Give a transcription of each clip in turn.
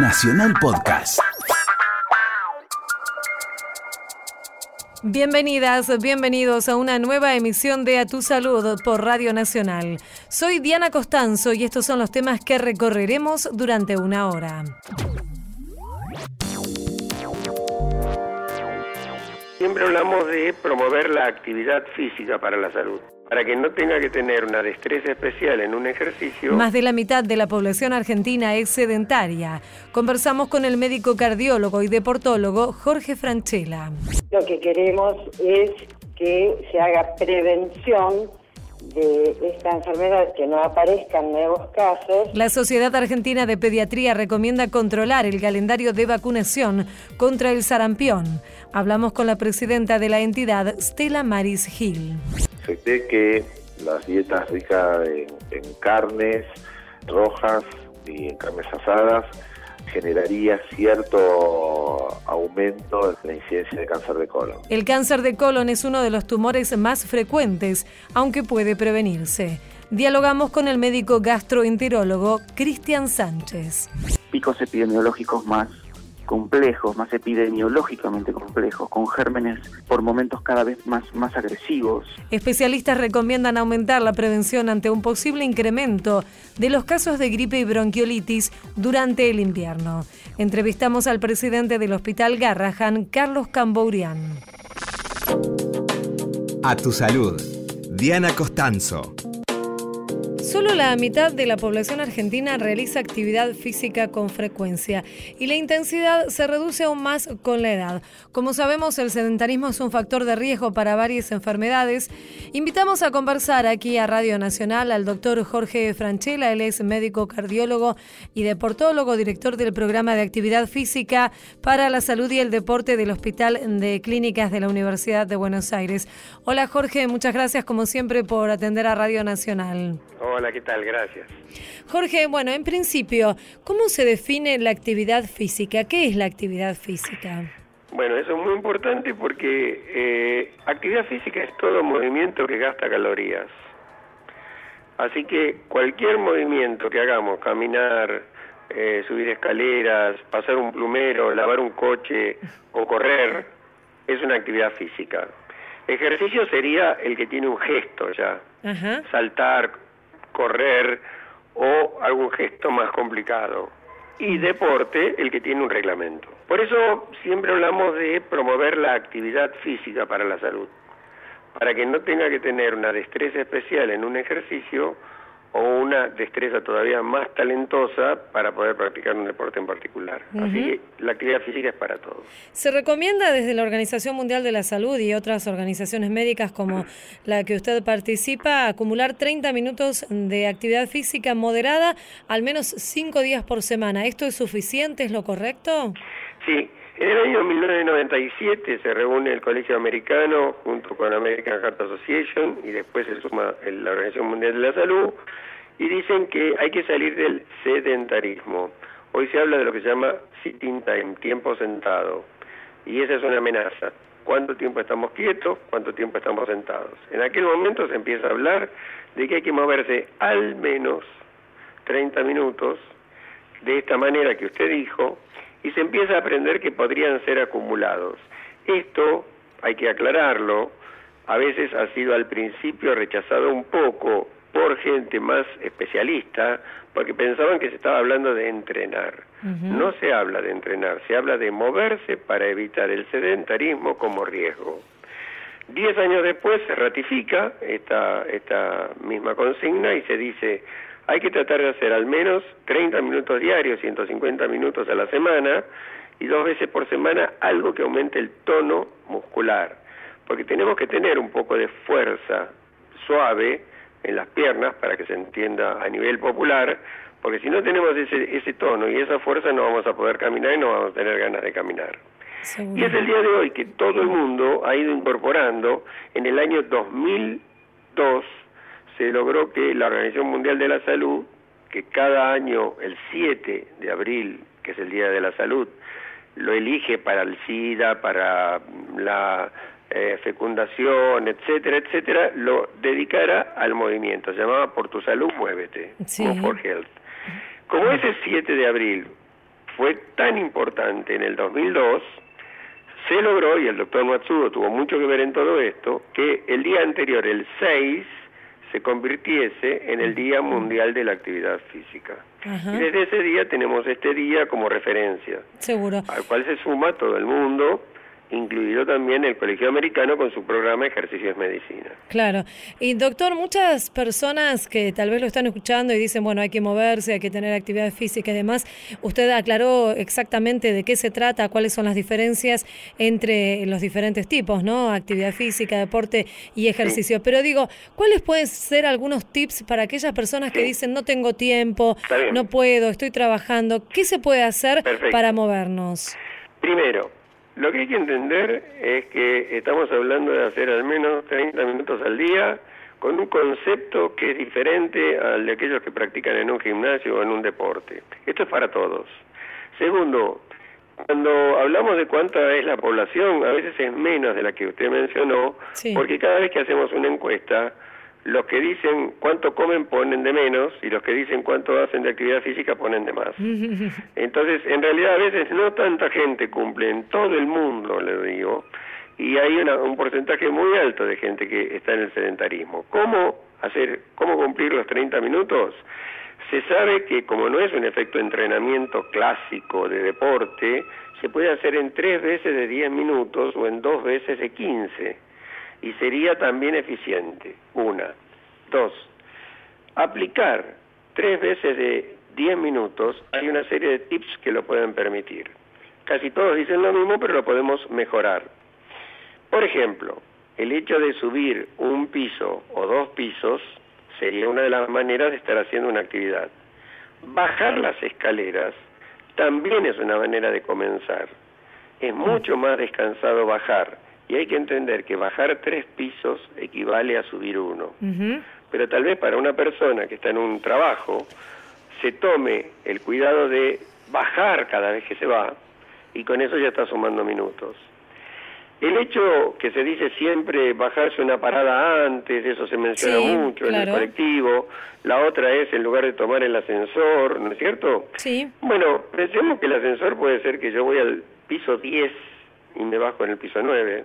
Nacional Podcast. Bienvenidas, bienvenidos a una nueva emisión de A Tu Salud por Radio Nacional. Soy Diana Costanzo y estos son los temas que recorreremos durante una hora. Siempre hablamos de promover la actividad física para la salud para que no tenga que tener una destreza especial en un ejercicio. Más de la mitad de la población argentina es sedentaria. Conversamos con el médico cardiólogo y deportólogo Jorge Franchella. Lo que queremos es que se haga prevención de esta enfermedad, que no aparezcan nuevos casos. La Sociedad Argentina de Pediatría recomienda controlar el calendario de vacunación contra el sarampión. Hablamos con la presidenta de la entidad, Stella Maris Gil que las dietas ricas en, carnes rojas y en carnes asadas generaría cierto aumento de la incidencia de cáncer de colon. El cáncer de colon es uno de los tumores más frecuentes, aunque puede prevenirse. Dialogamos con el médico gastroenterólogo Cristian Sánchez. Picos epidemiológicos más complejos, más epidemiológicamente complejos, con gérmenes por momentos cada vez más, más agresivos. Especialistas recomiendan aumentar la prevención ante un posible incremento de los casos de gripe y bronquiolitis durante el invierno. Entrevistamos al presidente del Hospital Garrahan, Carlos Cambourian. A tu salud. Diana Costanzo. Solo la mitad de la población argentina realiza actividad física con frecuencia y la intensidad se reduce aún más con la edad. Como sabemos, el sedentarismo es un factor de riesgo para varias enfermedades. Invitamos a conversar aquí a Radio Nacional al doctor Jorge Franchella, él es médico cardiólogo y deportólogo, director del programa de actividad física para la salud y el deporte del Hospital de Clínicas de la Universidad de Buenos Aires. Hola Jorge, muchas gracias como siempre por atender a Radio Nacional. Hola, ¿qué tal? Gracias. Jorge, bueno, en principio, ¿cómo se define la actividad física? ¿Qué es la actividad física? Bueno, eso es muy importante porque eh, actividad física es todo movimiento que gasta calorías. Así que cualquier movimiento que hagamos, caminar, eh, subir escaleras, pasar un plumero, lavar un coche o correr, es una actividad física. Ejercicio sería el que tiene un gesto ya. Saltar, correr o algún gesto más complicado. Y deporte, el que tiene un reglamento. Por eso siempre hablamos de promover la actividad física para la salud, para que no tenga que tener una destreza especial en un ejercicio o una destreza todavía más talentosa para poder practicar un deporte en particular. Así que la actividad física es para todos. Se recomienda desde la Organización Mundial de la Salud y otras organizaciones médicas como la que usted participa acumular 30 minutos de actividad física moderada al menos 5 días por semana. ¿Esto es suficiente? ¿Es lo correcto? Sí, en el año 1997 se reúne el Colegio Americano junto con American Heart Association y después se suma la Organización Mundial de la Salud y dicen que hay que salir del sedentarismo. Hoy se habla de lo que se llama sitting time, tiempo sentado, y esa es una amenaza. ¿Cuánto tiempo estamos quietos? ¿Cuánto tiempo estamos sentados? En aquel momento se empieza a hablar de que hay que moverse al menos 30 minutos de esta manera que usted dijo, y se empieza a aprender que podrían ser acumulados. Esto, hay que aclararlo, a veces ha sido al principio rechazado un poco por gente más especialista, porque pensaban que se estaba hablando de entrenar. No se habla de entrenar, se habla de moverse para evitar el sedentarismo como riesgo. Diez años después se ratifica esta, esta misma consigna y se dice hay que tratar de hacer al menos 30 minutos diarios, 150 minutos a la semana y dos veces por semana algo que aumente el tono muscular, porque tenemos que tener un poco de fuerza suave en las piernas para que se entienda a nivel popular, porque si no tenemos ese, ese tono y esa fuerza no vamos a poder caminar y no vamos a tener ganas de caminar. Y es el día de hoy que todo el mundo ha ido incorporando en el año 2002 se logró que la Organización Mundial de la Salud, que cada año el 7 de abril, que es el Día de la Salud, lo elige para el SIDA, para la eh, fecundación, etcétera, etcétera, lo dedicara al movimiento. Se llamaba Por tu salud, muévete, sí. for Health. Como ese 7 de abril fue tan importante en el 2002, se logró, y el doctor Matsudo tuvo mucho que ver en todo esto, que el día anterior, el 6, se convirtiese en el Día Mundial de la Actividad Física. Y desde ese día tenemos este día como referencia. Seguro. Al cual se suma todo el mundo incluido también el Colegio Americano con su programa Ejercicios Medicina. Claro. Y doctor, muchas personas que tal vez lo están escuchando y dicen, bueno, hay que moverse, hay que tener actividad física y demás, usted aclaró exactamente de qué se trata, cuáles son las diferencias entre los diferentes tipos, ¿no? Actividad física, deporte y ejercicio. Pero digo, ¿cuáles pueden ser algunos tips para aquellas personas que dicen, no tengo tiempo, no puedo, estoy trabajando? ¿Qué se puede hacer para movernos? Primero, lo que hay que entender es que estamos hablando de hacer al menos 30 minutos al día con un concepto que es diferente al de aquellos que practican en un gimnasio o en un deporte. Esto es para todos. Segundo, cuando hablamos de cuánta es la población, a veces es menos de la que usted mencionó, porque cada vez que hacemos una encuesta, los que dicen cuánto comen ponen de menos y los que dicen cuánto hacen de actividad física ponen de más. Entonces, en realidad a veces no tanta gente cumple en todo el mundo, le digo, y hay un porcentaje muy alto de gente que está en el sedentarismo. ¿Cómo hacer, cómo cumplir los 30 minutos? Se sabe que como no es un efecto de entrenamiento clásico de deporte, se puede hacer en tres veces de 10 minutos o en dos veces de 15 y sería también eficiente. Una. Dos. Aplicar tres veces de diez minutos, hay una serie de tips que lo pueden permitir. Casi todos dicen lo mismo, pero lo podemos mejorar. Por ejemplo, el hecho de subir un piso o dos pisos sería una de las maneras de estar haciendo una actividad. Bajar las escaleras también es una manera de comenzar. Es mucho más descansado bajar y hay que entender que bajar tres pisos equivale a subir uno. Pero tal vez para una persona que está en un trabajo, se tome el cuidado de bajar cada vez que se va y con eso ya está sumando minutos. El hecho que se dice siempre bajarse una parada antes, eso se menciona mucho en el colectivo, la otra es en lugar de tomar el ascensor, ¿no es cierto? Sí. Bueno, pensemos que el ascensor puede ser que yo voy al piso 10 y me bajo en el piso 9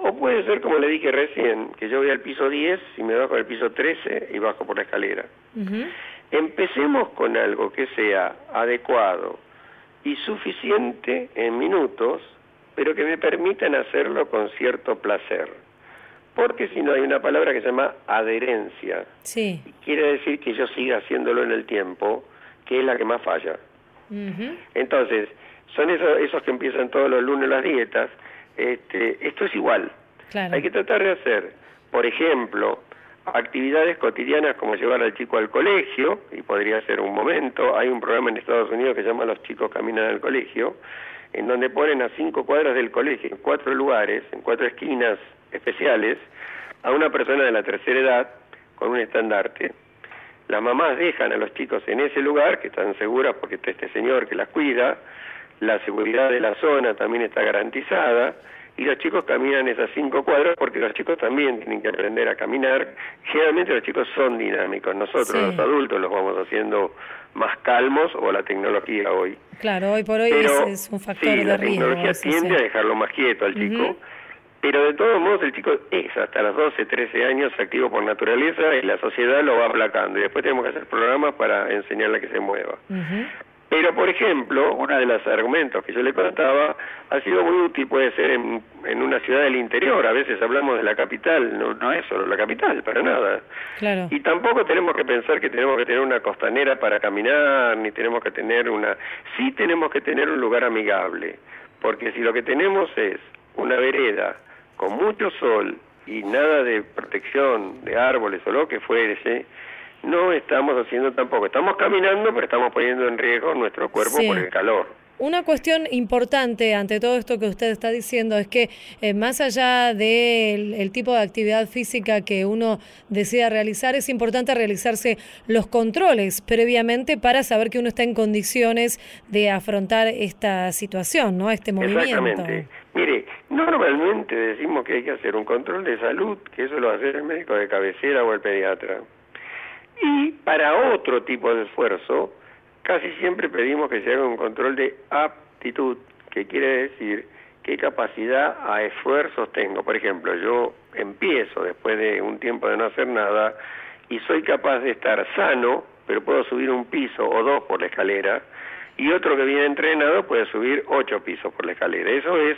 o puede ser, como le dije recién, que yo voy al piso 10 y me bajo al piso 13 y bajo por la escalera. Empecemos con algo que sea adecuado y suficiente en minutos, pero que me permitan hacerlo con cierto placer. Porque si no hay una palabra que se llama adherencia. Sí. Quiere decir que yo siga haciéndolo en el tiempo, que es la que más falla. Entonces, son esos, esos que empiezan todos los lunes las dietas, este, esto es igual. Hay que tratar de hacer, por ejemplo, actividades cotidianas como llevar al chico al colegio, y podría ser un momento, hay un programa en Estados Unidos que se llama Los chicos caminan al colegio, en donde ponen a cinco cuadras del colegio, en cuatro lugares, en cuatro esquinas especiales, a una persona de la tercera edad con un estandarte. Las mamás dejan a los chicos en ese lugar, que están seguras porque está este señor que las cuida, la seguridad de la zona también está garantizada y los chicos caminan esas cinco cuadras porque los chicos también tienen que aprender a caminar. Generalmente los chicos son dinámicos, nosotros los adultos los vamos haciendo más calmos o la tecnología hoy. Claro, hoy por hoy es, un factor de la tecnología tiende a dejarlo más quieto al chico. Pero de todos modos el chico es hasta los 12, 13 años activo por naturaleza y la sociedad lo va aplacando y después tenemos que hacer programas para enseñarle a que se mueva. Pero, por ejemplo, uno de los argumentos que yo le contaba ha sido muy útil, puede ser en, en una ciudad del interior, a veces hablamos de la capital, no, no es solo la capital, para nada. Claro. Y tampoco tenemos que pensar que tenemos que tener una costanera para caminar, ni tenemos que tener una... Sí tenemos que tener un lugar amigable, porque si lo que tenemos es una vereda con mucho sol y nada de protección de árboles o lo que fuese, no estamos haciendo tampoco. Estamos caminando, pero estamos poniendo en riesgo nuestro cuerpo por el calor. Una cuestión importante ante todo esto que usted está diciendo es que eh, más allá del tipo de actividad física que uno desea realizar, es importante realizarse los controles previamente para saber que uno está en condiciones de afrontar esta situación, ¿no? Este movimiento. Exactamente. Mire, normalmente decimos que hay que hacer un control de salud, que eso lo hace el médico de cabecera o el pediatra. Y para otro tipo de esfuerzo, casi siempre pedimos que se haga un control de aptitud, que quiere decir qué capacidad a esfuerzos tengo. Por ejemplo, yo empiezo después de un tiempo de no hacer nada y soy capaz de estar sano, pero puedo subir un piso o dos por la escalera, y otro que viene entrenado puede subir ocho pisos por la escalera. Eso es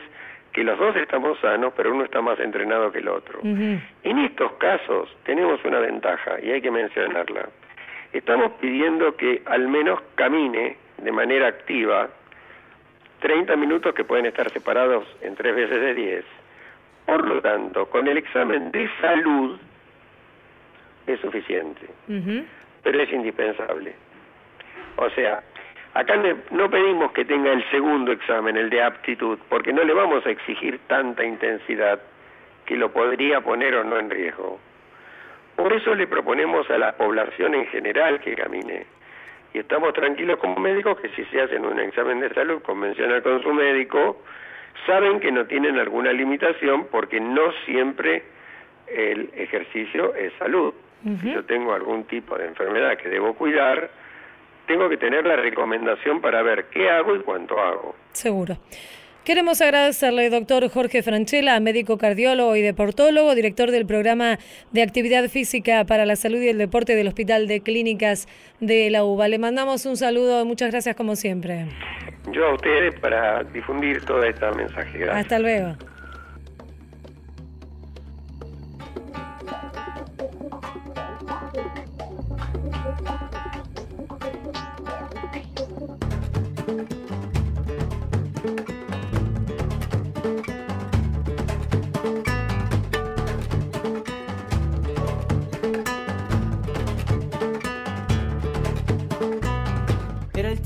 que los dos estamos sanos, pero uno está más entrenado que el otro. En estos casos tenemos una ventaja y hay que mencionarla. Estamos pidiendo que al menos camine de manera activa 30 minutos que pueden estar separados en tres veces de 10. Por lo tanto, con el examen de salud es suficiente, pero es indispensable. O sea, Acá no pedimos que tenga el segundo examen, el de aptitud, porque no le vamos a exigir tanta intensidad que lo podría poner o no en riesgo. Por eso le proponemos a la población en general que camine. Y estamos tranquilos como médicos que si se hacen un examen de salud convencional con su médico, saben que no tienen alguna limitación porque no siempre el ejercicio es salud. Si yo tengo algún tipo de enfermedad que debo cuidar, tengo que tener la recomendación para ver qué hago y cuánto hago. Seguro. Queremos agradecerle, doctor Jorge Franchella, médico cardiólogo y deportólogo, director del programa de actividad física para la salud y el deporte del Hospital de Clínicas de la UBA. Le mandamos un saludo, muchas gracias como siempre. Yo a ustedes para difundir todo este mensaje. Hasta luego.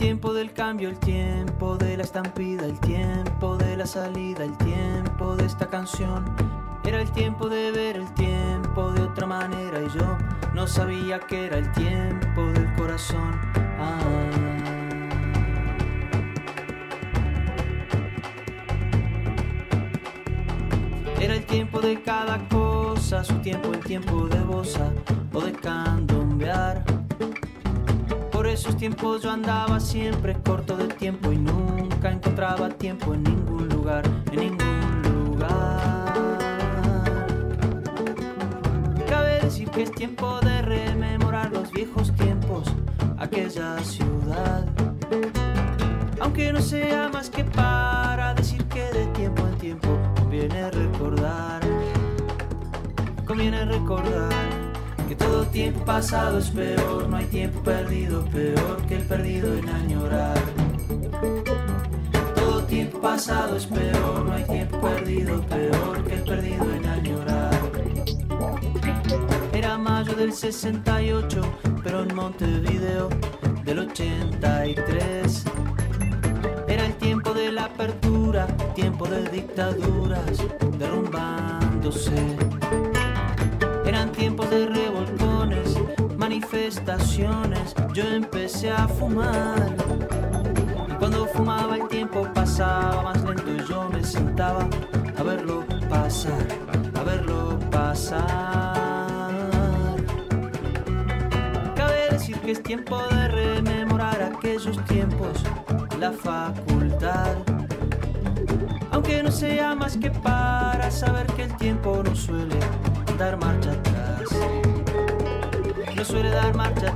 Del cambio, el tiempo de la estampida, el tiempo de la salida, el tiempo de esta canción. Era el tiempo de ver el tiempo de otra manera y yo no sabía que era el tiempo del corazón. Ah. Era el tiempo de cada cosa, su tiempo, el tiempo de bosa o de candombear esos tiempos yo andaba siempre corto de tiempo y nunca encontraba tiempo en ningún lugar, en ningún lugar. Cabe decir que es tiempo de rememorar los viejos tiempos, aquella ciudad. Aunque no sea más que para decir que de tiempo en tiempo conviene recordar, conviene recordar todo tiempo pasado es peor, no hay tiempo perdido peor que el perdido en añorar. Todo tiempo pasado es peor, no hay tiempo perdido peor que el perdido en añorar. Era mayo del 68, pero en Montevideo del 83. Era el tiempo de la apertura, tiempo de dictaduras derrumbándose eran tiempos de revolcones, manifestaciones. Yo empecé a fumar. Y cuando fumaba el tiempo pasaba más lento y yo me sentaba a verlo pasar, a verlo pasar. Cabe decir que es tiempo de rememorar aquellos tiempos, la facultad. Aunque no sea más que para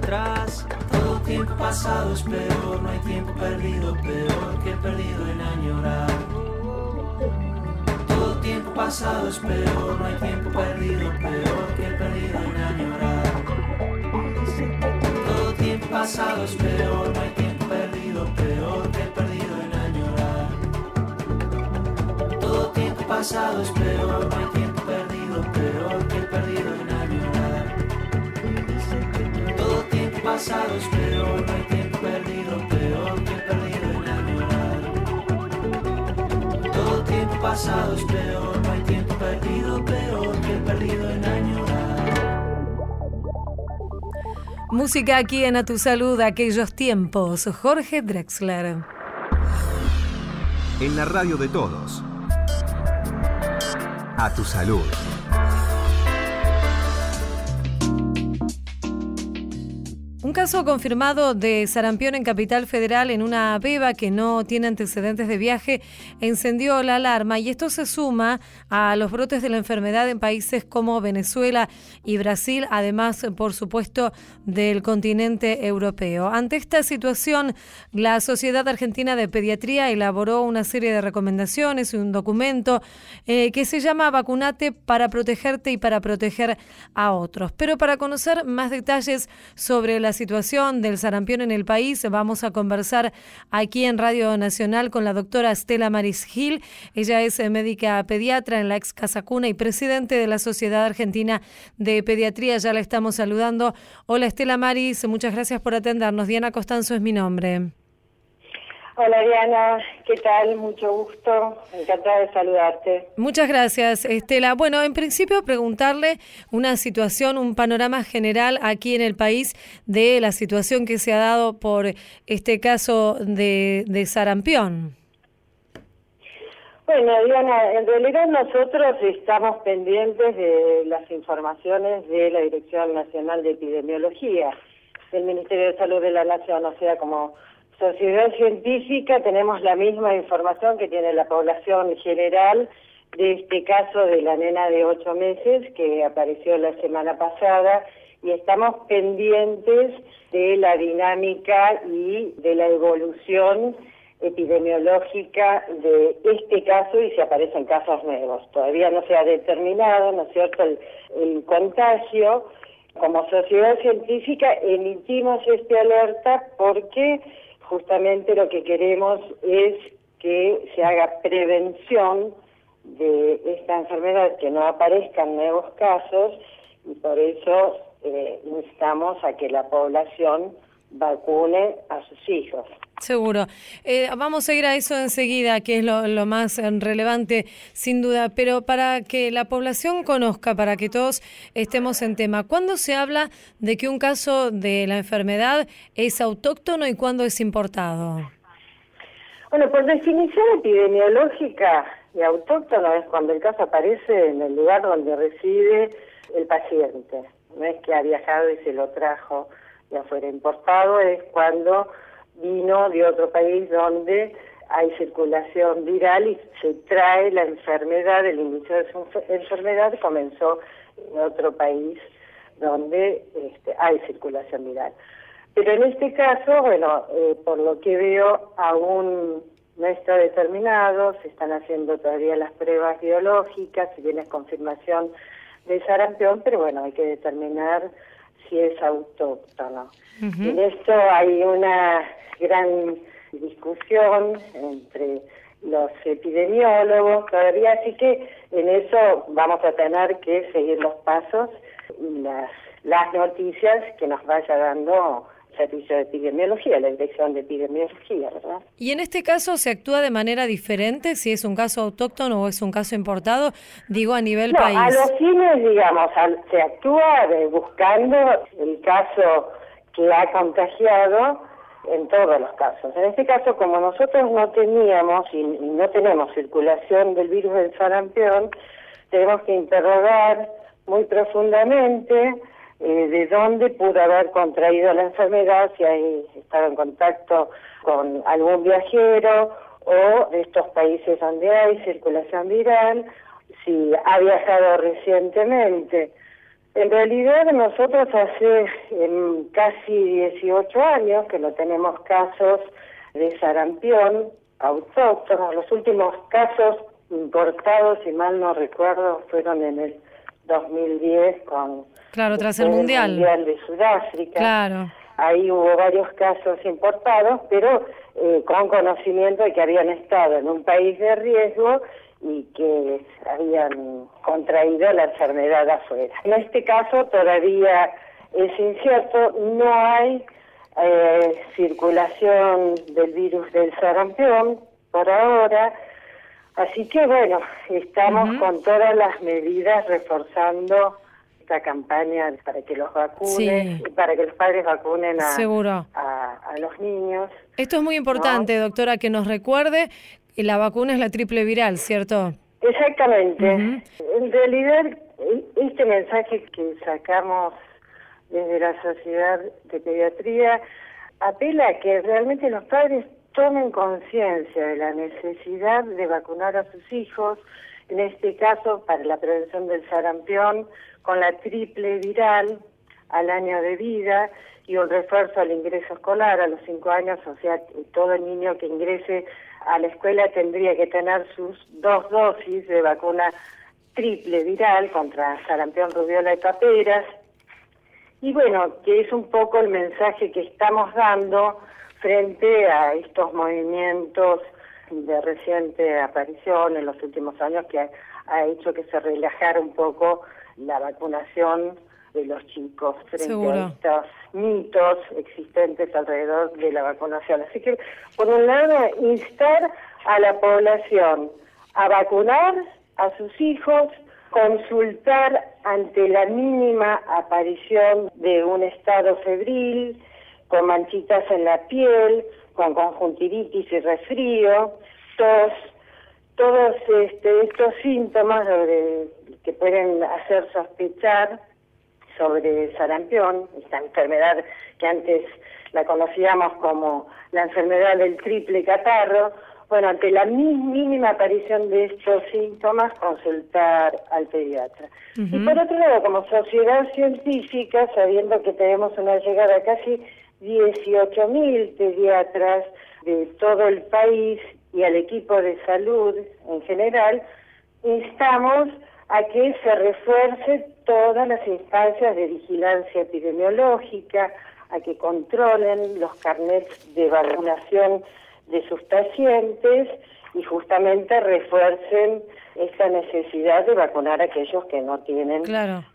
Todo tiempo pasado es peor, no hay tiempo perdido, peor que perdido en añorar. Todo tiempo pasado es peor, no hay tiempo perdido, peor que perdido en añorar. Todo tiempo pasado es peor, no hay tiempo perdido, peor que perdido en añorar. Todo tiempo pasado es peor, no hay tiempo peor que perdido en añorar. Pasado es peor, no hay tiempo perdido, peor que el perdido en añorar. Todo tiempo pasado es peor, no hay tiempo perdido, peor que el perdido en añorar. Música aquí en A Tu Salud, aquellos tiempos. Jorge Drexler. En la radio de todos. A tu salud. Caso confirmado de sarampión en Capital Federal en una beba que no tiene antecedentes de viaje encendió la alarma y esto se suma a los brotes de la enfermedad en países como Venezuela y Brasil, además, por supuesto, del continente europeo. Ante esta situación, la Sociedad Argentina de Pediatría elaboró una serie de recomendaciones y un documento eh, que se llama Vacunate para protegerte y para proteger a otros. Pero para conocer más detalles sobre la situación del sarampión en el país, vamos a conversar aquí en Radio Nacional con la doctora Estela Maris Gil. Ella es eh, médica pediatra en la ex Casa Cuna y presidente de la Sociedad Argentina de Pediatría. Ya la estamos saludando. Hola Estela Maris, muchas gracias por atendernos. Diana Costanzo es mi nombre. Hola Diana, ¿qué tal? Mucho gusto, encantada de saludarte. Muchas gracias, Estela. Bueno, en principio preguntarle una situación, un panorama general aquí en el país de la situación que se ha dado por este caso de, de sarampión. Bueno, Diana, en realidad nosotros estamos pendientes de las informaciones de la Dirección Nacional de Epidemiología del Ministerio de Salud de la Nación, o sea, como sociedad científica tenemos la misma información que tiene la población general de este caso de la nena de ocho meses que apareció la semana pasada y estamos pendientes de la dinámica y de la evolución epidemiológica de este caso y si aparecen casos nuevos. Todavía no se ha determinado, ¿no es cierto?, el contagio. Como sociedad científica emitimos esta alerta porque justamente lo que queremos es que se haga prevención de esta enfermedad, que no aparezcan nuevos casos y por eso eh, instamos a que la población vacune a sus hijos. Seguro. Eh, vamos a ir a eso enseguida, que es lo, más eh, relevante, sin duda. Pero para que la población conozca, para que todos estemos en tema, ¿cuándo se habla de que un caso de la enfermedad es autóctono y cuándo es importado? Bueno, por definición epidemiológica, y autóctono es cuando el caso aparece en el lugar donde reside el paciente. No es que ha viajado y se lo trajo de afuera. Importado es cuando vino de otro país donde hay circulación viral y se trae la enfermedad, el inicio de su enfermedad comenzó en otro país donde este, hay circulación viral. Pero en este caso, bueno, eh, por lo que veo, aún no está determinado, se están haciendo todavía las pruebas biológicas, si bien es confirmación de sarampión, pero bueno, hay que determinar si es autóctono. En esto hay una gran discusión entre los epidemiólogos todavía, así que en eso vamos a tener que seguir los pasos y las, las noticias que nos vaya dando Servicio de Epidemiología, la Dirección de Epidemiología, ¿verdad? ¿Y en este caso se actúa de manera diferente si es un caso autóctono o es un caso importado? Digo, a nivel no, país. A los fines, digamos, se actúa buscando el caso que ha contagiado en todos los casos. En este caso, como nosotros no teníamos y, no tenemos circulación del virus del sarampión, tenemos que interrogar muy profundamente eh, de dónde pudo haber contraído la enfermedad, si ha estado en contacto con algún viajero o de estos países donde hay circulación viral, si ha viajado recientemente. En realidad nosotros hace casi 18 años que no tenemos casos de sarampión autóctono. Los últimos casos importados, si mal no recuerdo, fueron en el 2010 con claro tras el mundial. mundial de Sudáfrica. Claro. Ahí hubo varios casos importados, pero eh, con conocimiento de que habían estado en un país de riesgo y que habían contraído la enfermedad afuera. En este caso todavía es incierto, no hay eh, circulación del virus del sarampión por ahora, así que bueno, estamos con todas las medidas reforzando esta campaña para que los vacunen y para que los padres vacunen a, a, los niños. Esto es muy importante, doctora, que nos recuerde la vacuna es la triple viral, ¿cierto? Exactamente. En realidad, este mensaje que sacamos desde la Sociedad de Pediatría apela a que realmente los padres tomen conciencia de la necesidad de vacunar a sus hijos, en este caso para la prevención del sarampión, con la triple viral al año de vida y un refuerzo al ingreso escolar a los cinco años, o sea, todo niño que ingrese a la escuela tendría que tener sus dos dosis de vacuna triple viral contra sarampión, rubiola y paperas. Y bueno, que es un poco el mensaje que estamos dando frente a estos movimientos de reciente aparición en los últimos años que ha, hecho que se relajara un poco la vacunación de los chicos frente a estos mitos existentes alrededor de la vacunación. Así que, por un lado, instar a la población a vacunar a sus hijos, consultar ante la mínima aparición de un estado febril, con manchitas en la piel, con conjuntivitis y resfrío, tos, todos este, estos síntomas que pueden hacer sospechar sobre sarampión, esta enfermedad que antes la conocíamos como la enfermedad del triple catarro, bueno, ante la mínima aparición de estos síntomas, consultar al pediatra. Y por otro lado, como sociedad científica, sabiendo que tenemos una llegada a casi 18.000 pediatras de todo el país y al equipo de salud en general, instamos a que se refuerce todas las instancias de vigilancia epidemiológica, a que controlen los carnets de vacunación de sus pacientes y justamente refuercen esa necesidad de vacunar a aquellos que no tienen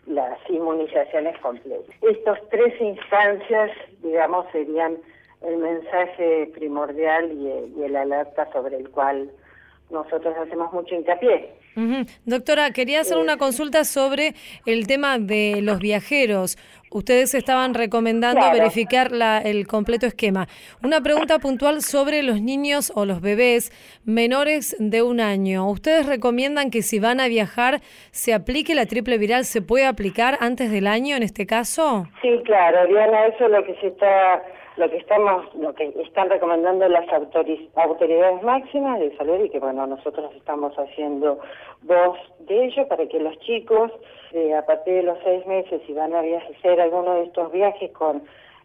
las inmunizaciones completas. Estas tres instancias, digamos, serían el mensaje primordial y, y el alerta sobre el cual nosotros hacemos mucho hincapié. Doctora, quería hacer una consulta sobre el tema de los viajeros. Ustedes estaban recomendando verificar la, el completo esquema. Una pregunta puntual sobre los niños o los bebés menores de un año. ¿Ustedes recomiendan que si van a viajar se aplique la triple viral? ¿Se puede aplicar antes del año en este caso? Sí, claro, Diana, eso es lo que se está lo que estamos, lo que están recomendando las autoridades máximas de salud y que bueno, nosotros estamos haciendo voz de ello para que los chicos eh, a partir de los seis meses si van a hacer alguno de estos viajes con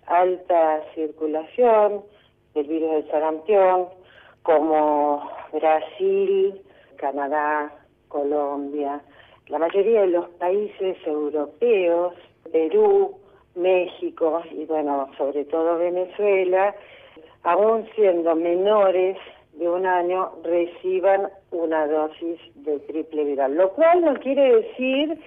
alta circulación del virus del sarampión, como Brasil, Canadá, Colombia, la mayoría de los países europeos, Perú, México y bueno, sobre todo Venezuela, aún siendo menores de un año, reciban una dosis de triple viral, lo cual no quiere decir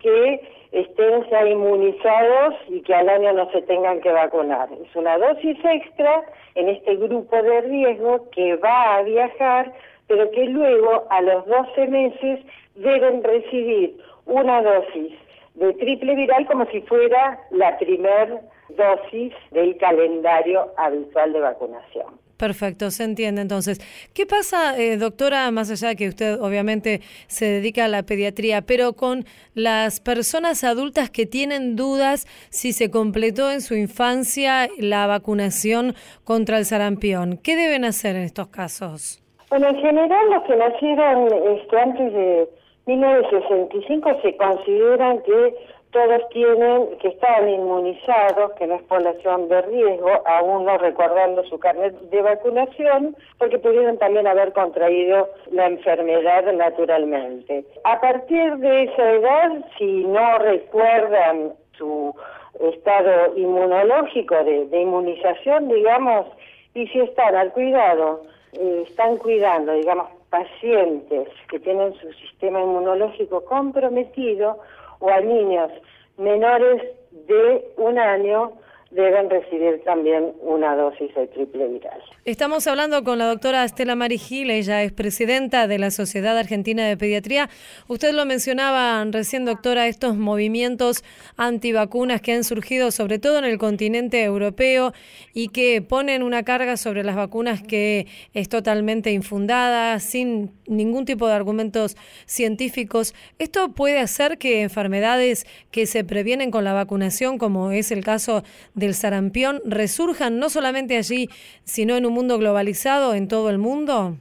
que estén ya inmunizados y que al año no se tengan que vacunar. Es una dosis extra en este grupo de riesgo que va a viajar, pero que luego a los 12 meses deben recibir una dosis de triple viral como si fuera la primer dosis del calendario habitual de vacunación. Perfecto, se entiende entonces. ¿Qué pasa, eh, doctora, más allá de que usted obviamente se dedica a la pediatría, pero con las personas adultas que tienen dudas si se completó en su infancia la vacunación contra el sarampión? ¿Qué deben hacer en estos casos? Bueno, en general los que nacieron este, antes de 1965 se consideran que todos tienen que están inmunizados, que no es población de riesgo, aún no recordando su carnet de vacunación, porque pudieron también haber contraído la enfermedad naturalmente. A partir de esa edad, si no recuerdan su estado inmunológico de, inmunización, digamos, y si están al cuidado, eh, están cuidando, digamos, pacientes que tienen su sistema inmunológico comprometido o a niños menores de un año, deben recibir también una dosis de triple viral. Estamos hablando con la doctora Estela Marigil, ella es presidenta de la Sociedad Argentina de Pediatría. Usted lo mencionaba recién, doctora, estos movimientos antivacunas que han surgido sobre todo en el continente europeo y que ponen una carga sobre las vacunas que es totalmente infundada, sin ningún tipo de argumentos científicos. ¿Esto puede hacer que enfermedades que se previenen con la vacunación, como es el caso del sarampión, resurjan no solamente allí, sino en un mundo globalizado, en todo el mundo?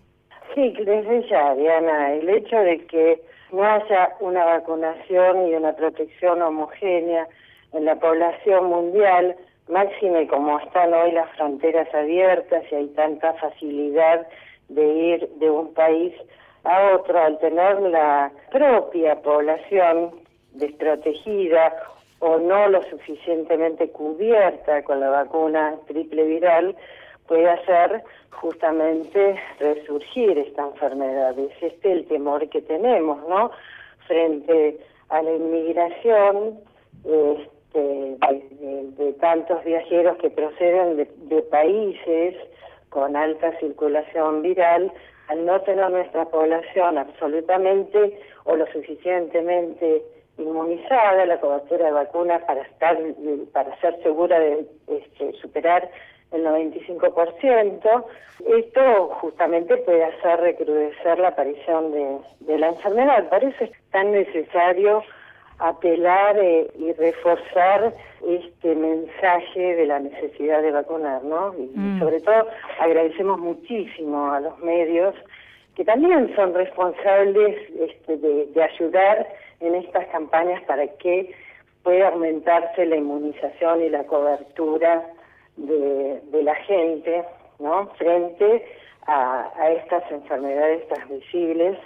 Sí, desde ya, Diana, el hecho de que no haya una vacunación y una protección homogénea en la población mundial, máxime como están hoy las fronteras abiertas y hay tanta facilidad de ir de un país a otro al tener la propia población desprotegida o no lo suficientemente cubierta con la vacuna triple viral, puede hacer justamente resurgir esta enfermedad. Es este el temor que tenemos, ¿no? Frente a la inmigración este, de, tantos viajeros que proceden de países con alta circulación viral, al no tener nuestra población absolutamente o lo suficientemente inmunizada, la cobertura de vacunas para estar para ser segura de este, superar el 95%. Esto justamente puede hacer recrudecer la aparición de, de la enfermedad. Por eso es tan necesario apelar eh, y reforzar este mensaje de la necesidad de vacunar, ¿no? Y mm. sobre todo agradecemos muchísimo a los medios que también son responsables este, de, ayudar en estas campañas para que pueda aumentarse la inmunización y la cobertura de, la gente, ¿no? Frente a, a estas enfermedades transmisibles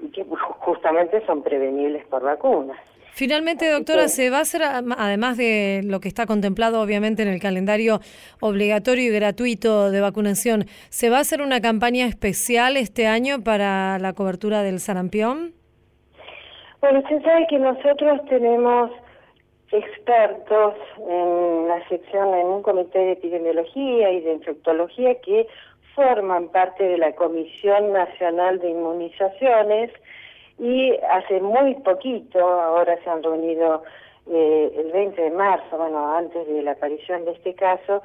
y que justamente son prevenibles por vacunas. Finalmente, doctora, ¿se va a hacer, además de lo que está contemplado obviamente en el calendario obligatorio y gratuito de vacunación, ¿se va a hacer una campaña especial este año para la cobertura del sarampión? Bueno, usted sabe que nosotros tenemos expertos en la sección, en un comité de epidemiología y de infectología que forman parte de la Comisión Nacional de Inmunizaciones, y hace muy poquito, ahora se han reunido eh, el 20 de marzo, bueno, antes de la aparición de este caso,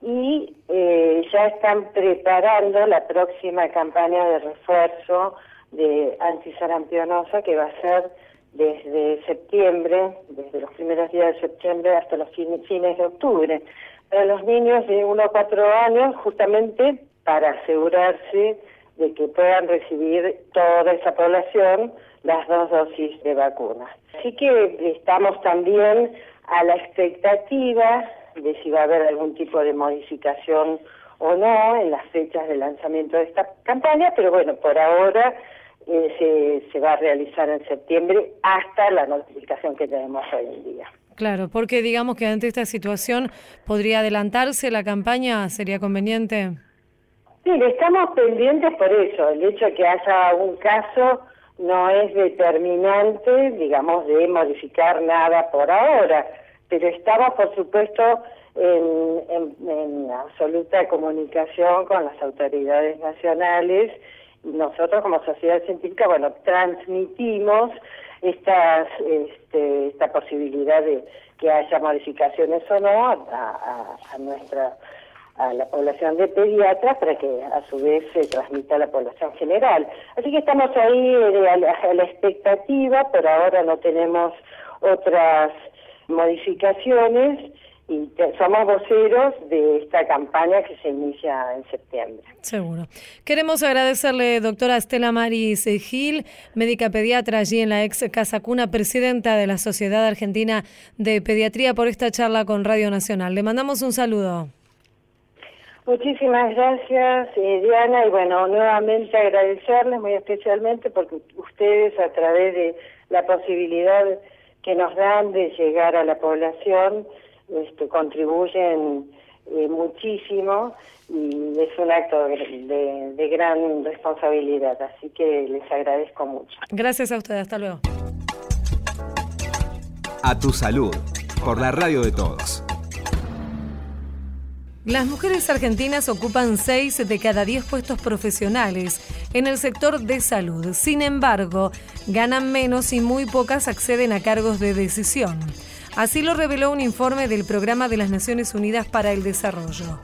y eh, ya están preparando la próxima campaña de refuerzo de antisarampionosa que va a ser desde septiembre, desde los primeros días de septiembre hasta los fines, de octubre, para los niños de 1 a 4 años, justamente para asegurarse de que puedan recibir toda esa población las dos dosis de vacuna. Así que estamos también a la expectativa de si va a haber algún tipo de modificación o no en las fechas de lanzamiento de esta campaña, pero bueno, por ahora eh, se, se va a realizar en septiembre hasta la notificación que tenemos hoy en día. Claro, porque digamos que ante esta situación podría adelantarse la campaña, ¿sería conveniente? Sí, estamos pendientes por eso. El hecho de que haya un caso no es determinante, digamos, de modificar nada por ahora, pero estamos, por supuesto, en, en, absoluta comunicación con las autoridades nacionales nosotros como sociedad científica, bueno, transmitimos estas, este, esta posibilidad de que haya modificaciones o no a, a nuestra a la población de pediatras para que a su vez se transmita a la población general. Así que estamos ahí a la, expectativa, pero ahora no tenemos otras modificaciones y somos voceros de esta campaña que se inicia en septiembre. Seguro. Queremos agradecerle, doctora Estela Maris Gil, médica pediatra allí en la ex Casa Cuna, presidenta de la Sociedad Argentina de Pediatría, por esta charla con Radio Nacional. Le mandamos un saludo. Muchísimas gracias, eh, Diana, y bueno, nuevamente agradecerles muy especialmente porque ustedes a través de la posibilidad que nos dan de llegar a la población, este, contribuyen eh, muchísimo y es un acto de, de gran responsabilidad, así que les agradezco mucho. Gracias a ustedes, hasta luego. A tu salud, por la radio de todos. Las mujeres argentinas ocupan 6 de cada 10 puestos profesionales en el sector de salud. Sin embargo, ganan menos y muy pocas acceden a cargos de decisión. Así lo reveló un informe del Programa de las Naciones Unidas para el Desarrollo.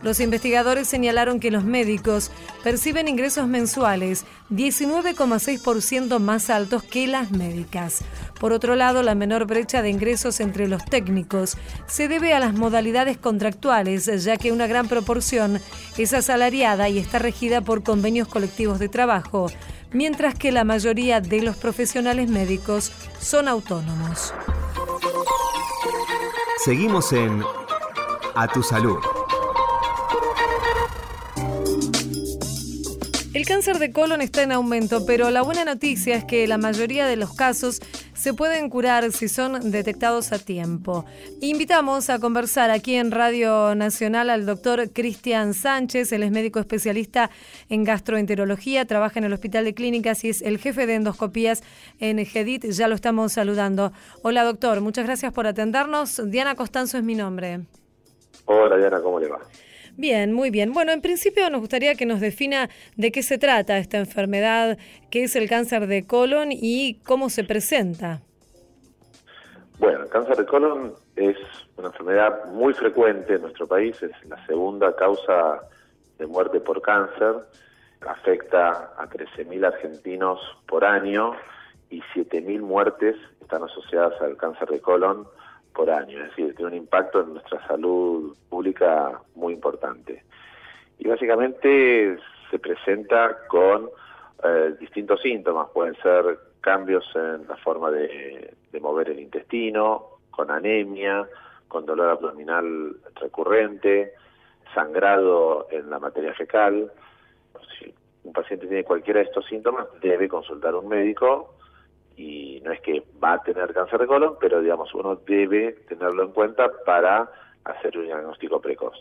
Los investigadores señalaron que los médicos perciben ingresos mensuales 19,6% más altos que las médicas. Por otro lado, la menor brecha de ingresos entre los técnicos se debe a las modalidades contractuales, ya que una gran proporción es asalariada y está regida por convenios colectivos de trabajo, mientras que la mayoría de los profesionales médicos son autónomos. Seguimos en A Tu Salud. El cáncer de colon está en aumento, pero la buena noticia es que la mayoría de los casos se pueden curar si son detectados a tiempo. Invitamos a conversar aquí en Radio Nacional al doctor Cristian Sánchez, él es médico especialista en gastroenterología, trabaja en el Hospital de Clínicas y es el jefe de endoscopías en GEDIT. Ya lo estamos saludando. Hola doctor, muchas gracias por atendernos. Diana Costanzo es mi nombre. Hola Diana, ¿cómo le va? Bien, muy bien. Bueno, en principio nos gustaría que nos defina de qué se trata esta enfermedad, qué es el cáncer de colon y cómo se presenta. Bueno, el cáncer de colon es una enfermedad muy frecuente en nuestro país, es la segunda causa de muerte por cáncer, afecta a 13.000 argentinos por año y 7.000 muertes están asociadas al cáncer de colon por año, es decir, tiene un impacto en nuestra salud pública muy importante. Y básicamente se presenta con eh, distintos síntomas, pueden ser cambios en la forma de, mover el intestino, con anemia, con dolor abdominal recurrente, sangrado en la materia fecal. Si un paciente tiene cualquiera de estos síntomas, debe consultar a un médico y no es que va a tener cáncer de colon, pero digamos uno debe tenerlo en cuenta para hacer un diagnóstico precoz.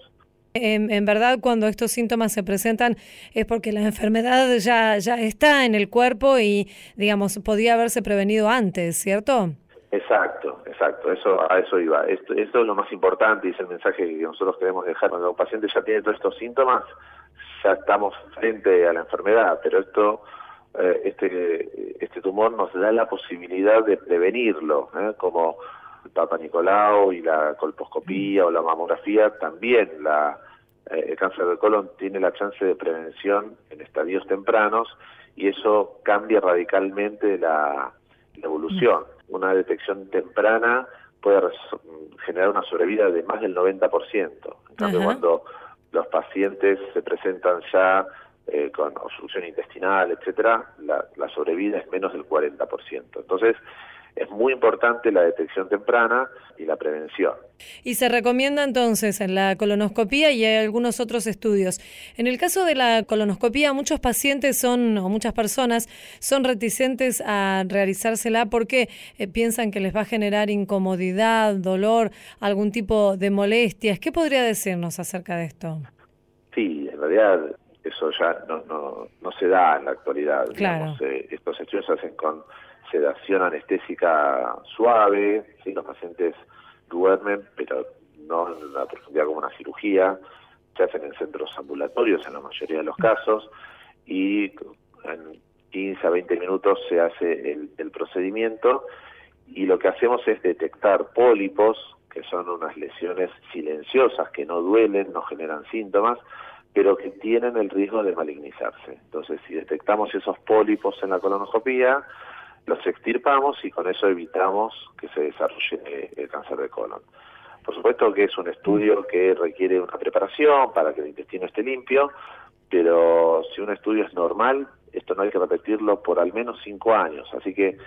En, verdad, cuando estos síntomas se presentan es porque la enfermedad ya, ya está en el cuerpo y, digamos, podía haberse prevenido antes, ¿cierto? Exacto, exacto, eso a eso iba. Esto, esto es lo más importante y es el mensaje que nosotros queremos dejar. Cuando un paciente ya tiene todos estos síntomas, ya estamos frente a la enfermedad, pero esto eh, este, este tumor nos da la posibilidad de prevenirlo, ¿eh? como el Papa Nicolau y la colposcopía o la mamografía, también la, eh, el cáncer de colon tiene la chance de prevención en estadios tempranos y eso cambia radicalmente la, evolución. Una detección temprana puede generar una sobrevida de más del 90%. En cambio, cuando los pacientes se presentan ya eh, con obstrucción intestinal, etcétera, la, la sobrevida es menos del 40%. Entonces, es muy importante la detección temprana y la prevención. Y se recomienda entonces en la colonoscopía y hay algunos otros estudios. En el caso de la colonoscopía, muchos pacientes son, o muchas personas, son reticentes a realizársela porque eh, piensan que les va a generar incomodidad, dolor, algún tipo de molestias. ¿Qué podría decirnos acerca de esto? Sí, en realidad eso ya no, no, no se da en la actualidad. Claro. Eh, estos estudios se hacen con sedación anestésica suave, ¿sí? los pacientes duermen, pero no en la profundidad como una cirugía, se hacen en centros ambulatorios en la mayoría de los casos y en 15 a 20 minutos se hace el, el procedimiento y lo que hacemos es detectar pólipos, que son unas lesiones silenciosas que no duelen, no generan síntomas, pero que tienen el riesgo de malignizarse. Entonces, si detectamos esos pólipos en la colonoscopía, los extirpamos y con eso evitamos que se desarrolle el cáncer de colon. Por supuesto que es un estudio que requiere una preparación para que el intestino esté limpio, pero si un estudio es normal, esto no hay que repetirlo por al menos cinco años. Así que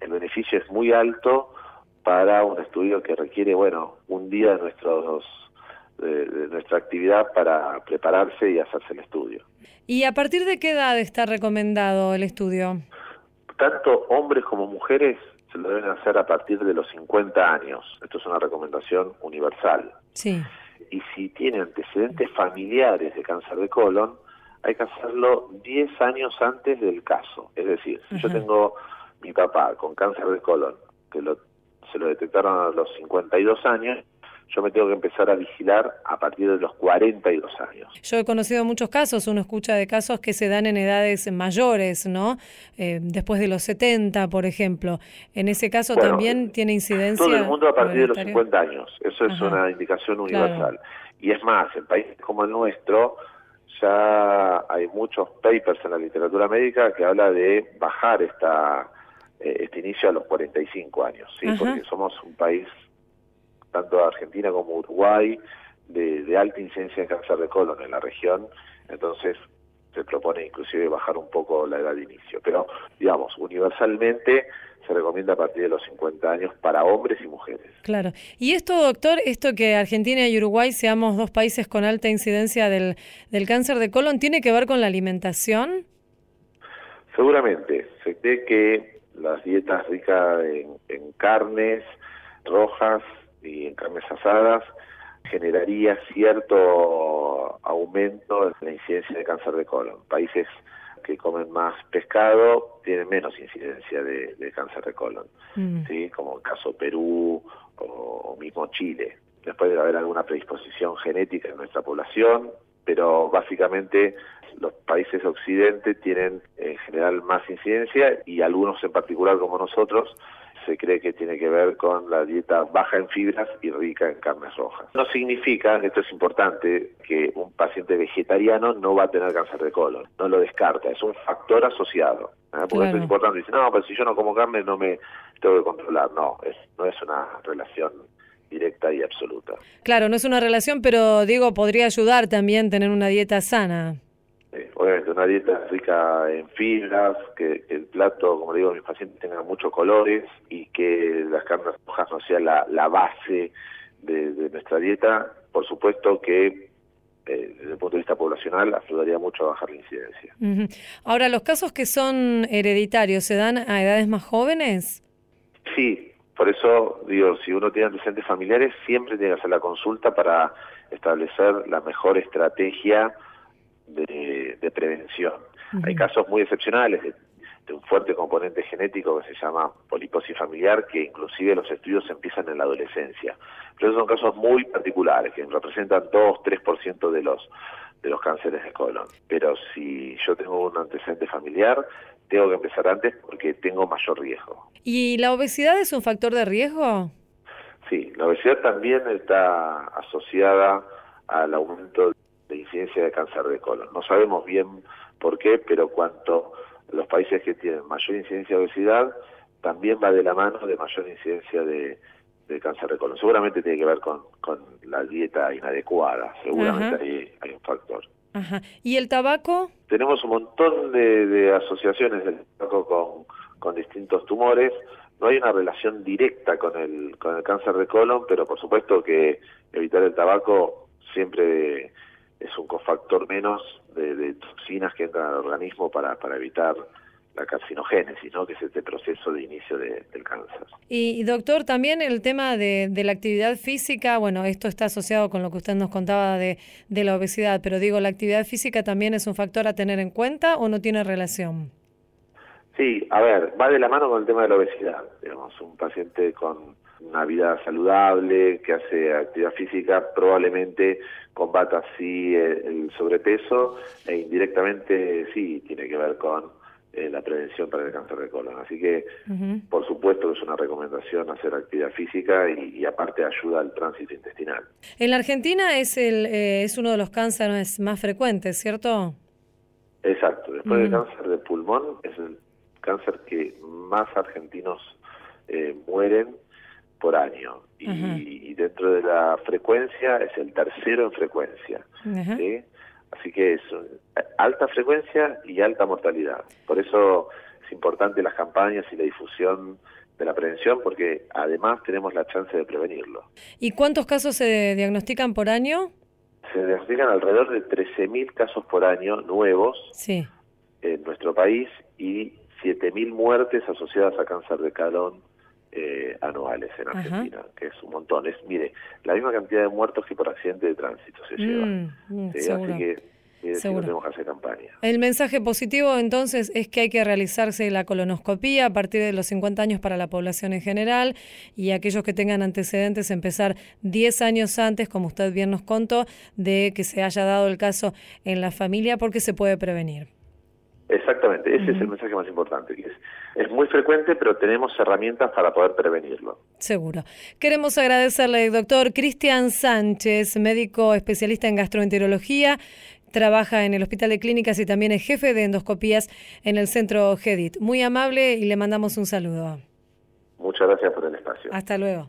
el beneficio es muy alto para un estudio que requiere, bueno, un día de nuestros de, nuestra actividad para prepararse y hacerse el estudio. ¿Y a partir de qué edad está recomendado el estudio? Tanto hombres como mujeres se lo deben hacer a partir de los 50 años. Esto es una recomendación universal. Sí. Y si tiene antecedentes familiares de cáncer de colon, hay que hacerlo 10 años antes del caso. Es decir, si yo tengo mi papá con cáncer de colon, que lo, se lo detectaron a los 52 años, yo me tengo que empezar a vigilar a partir de los 42 años. Yo he conocido muchos casos, uno escucha de casos que se dan en edades mayores, ¿no? Eh, después de los 70, por ejemplo. En ese caso también tiene incidencia. Todo el mundo a partir de los 50 años, eso es una indicación universal. Y es más, en países como el nuestro, ya hay muchos papers en la literatura médica que habla de bajar esta eh, este inicio a los 45 años, ¿sí? porque somos un país, tanto Argentina como Uruguay, de, de alta incidencia de cáncer de colon en la región, entonces se propone inclusive bajar un poco la edad de inicio. Pero, digamos, universalmente se recomienda a partir de los 50 años para hombres y mujeres. Claro. Y esto, doctor, esto que Argentina y Uruguay seamos dos países con alta incidencia del, del cáncer de colon, ¿tiene que ver con la alimentación? Seguramente. Se cree que las dietas ricas en, carnes rojas y en carnes asadas generaría cierto aumento en la incidencia de cáncer de colon. Países que comen más pescado tienen menos incidencia de, cáncer de colon, mm. ¿sí? como el caso Perú o, mismo Chile. Después debe haber alguna predisposición genética en nuestra población, pero básicamente los países occidentes tienen en general más incidencia y algunos en particular como nosotros se cree que tiene que ver con la dieta baja en fibras y rica en carnes rojas. No significa, esto es importante, que un paciente vegetariano no va a tener cáncer de colon, no lo descarta, es un factor asociado. ¿eh? Porque esto es importante, dice, no, pero si yo no como carne no me tengo que controlar. No, es, no es una relación directa y absoluta. Claro, no es una relación, pero digo, podría ayudar también tener una dieta sana. Eh, obviamente una dieta rica en fibras, que, el plato, como digo, mis pacientes tengan muchos colores y que las carnes rojas no sean la, base de, nuestra dieta, por supuesto que eh, desde el punto de vista poblacional ayudaría mucho a bajar la incidencia. Ahora, ¿los casos que son hereditarios se dan a edades más jóvenes? Sí, por eso digo, si uno tiene antecedentes familiares, siempre tiene que hacer la consulta para establecer la mejor estrategia de, prevención. Hay casos muy excepcionales de, un fuerte componente genético que se llama poliposis familiar, que inclusive los estudios empiezan en la adolescencia. Pero esos son casos muy particulares, que representan 2-3% de los, de los cánceres de colon. Pero si yo tengo un antecedente familiar, tengo que empezar antes porque tengo mayor riesgo. ¿Y la obesidad es un factor de riesgo? Sí, la obesidad también está asociada al aumento de incidencia de cáncer de colon. No sabemos bien por qué, pero cuanto los países que tienen mayor incidencia de obesidad, también va de la mano de mayor incidencia de, cáncer de colon. Seguramente tiene que ver con, con la dieta inadecuada, seguramente ahí hay un factor. Ajá. ¿Y el tabaco? Tenemos un montón de, asociaciones del tabaco con, con distintos tumores. No hay una relación directa con el, con el cáncer de colon, pero por supuesto que evitar el tabaco siempre es un cofactor menos de, toxinas que entran al organismo para, para evitar la carcinogénesis, ¿no? que es este proceso de inicio del cáncer. Y, doctor, también el tema de, de, la actividad física, bueno, esto está asociado con lo que usted nos contaba de, de la obesidad, pero digo, ¿la actividad física también es un factor a tener en cuenta o no tiene relación? Sí, a ver, va de la mano con el tema de la obesidad. Digamos, un paciente con una vida saludable, que hace actividad física, probablemente combata así el, sobrepeso e indirectamente sí tiene que ver con eh, la prevención para el cáncer de colon. Así que, por supuesto, es una recomendación hacer actividad física y, aparte ayuda al tránsito intestinal. En la Argentina es, el, eh, es uno de los cánceres más frecuentes, ¿cierto? Exacto. Después del cáncer de pulmón es el cáncer que más argentinos eh, mueren por año y, dentro de la frecuencia es el tercero en frecuencia. Así que es alta frecuencia y alta mortalidad. Por eso es importante las campañas y la difusión de la prevención porque además tenemos la chance de prevenirlo. ¿Y cuántos casos se diagnostican por año? Se diagnostican alrededor de 13.000 casos por año nuevos en nuestro país y 7.000 muertes asociadas a cáncer de calón eh, anuales en Argentina, que es un montón. Es, mire, la misma cantidad de muertos que por accidente de tránsito se lleva. Mm, mm, así que no tenemos que hacer campaña. El mensaje positivo entonces es que hay que realizarse la colonoscopía a partir de los 50 años para la población en general y aquellos que tengan antecedentes empezar 10 años antes, como usted bien nos contó, de que se haya dado el caso en la familia porque se puede prevenir. Exactamente, ese es el mensaje más importante, que es, es muy frecuente, pero tenemos herramientas para poder prevenirlo. Seguro. Queremos agradecerle, doctor Cristian Sánchez, médico especialista en gastroenterología, trabaja en el Hospital de Clínicas y también es jefe de endoscopías en el Centro GEDIT. Muy amable y le mandamos un saludo. Muchas gracias por el espacio. Hasta luego.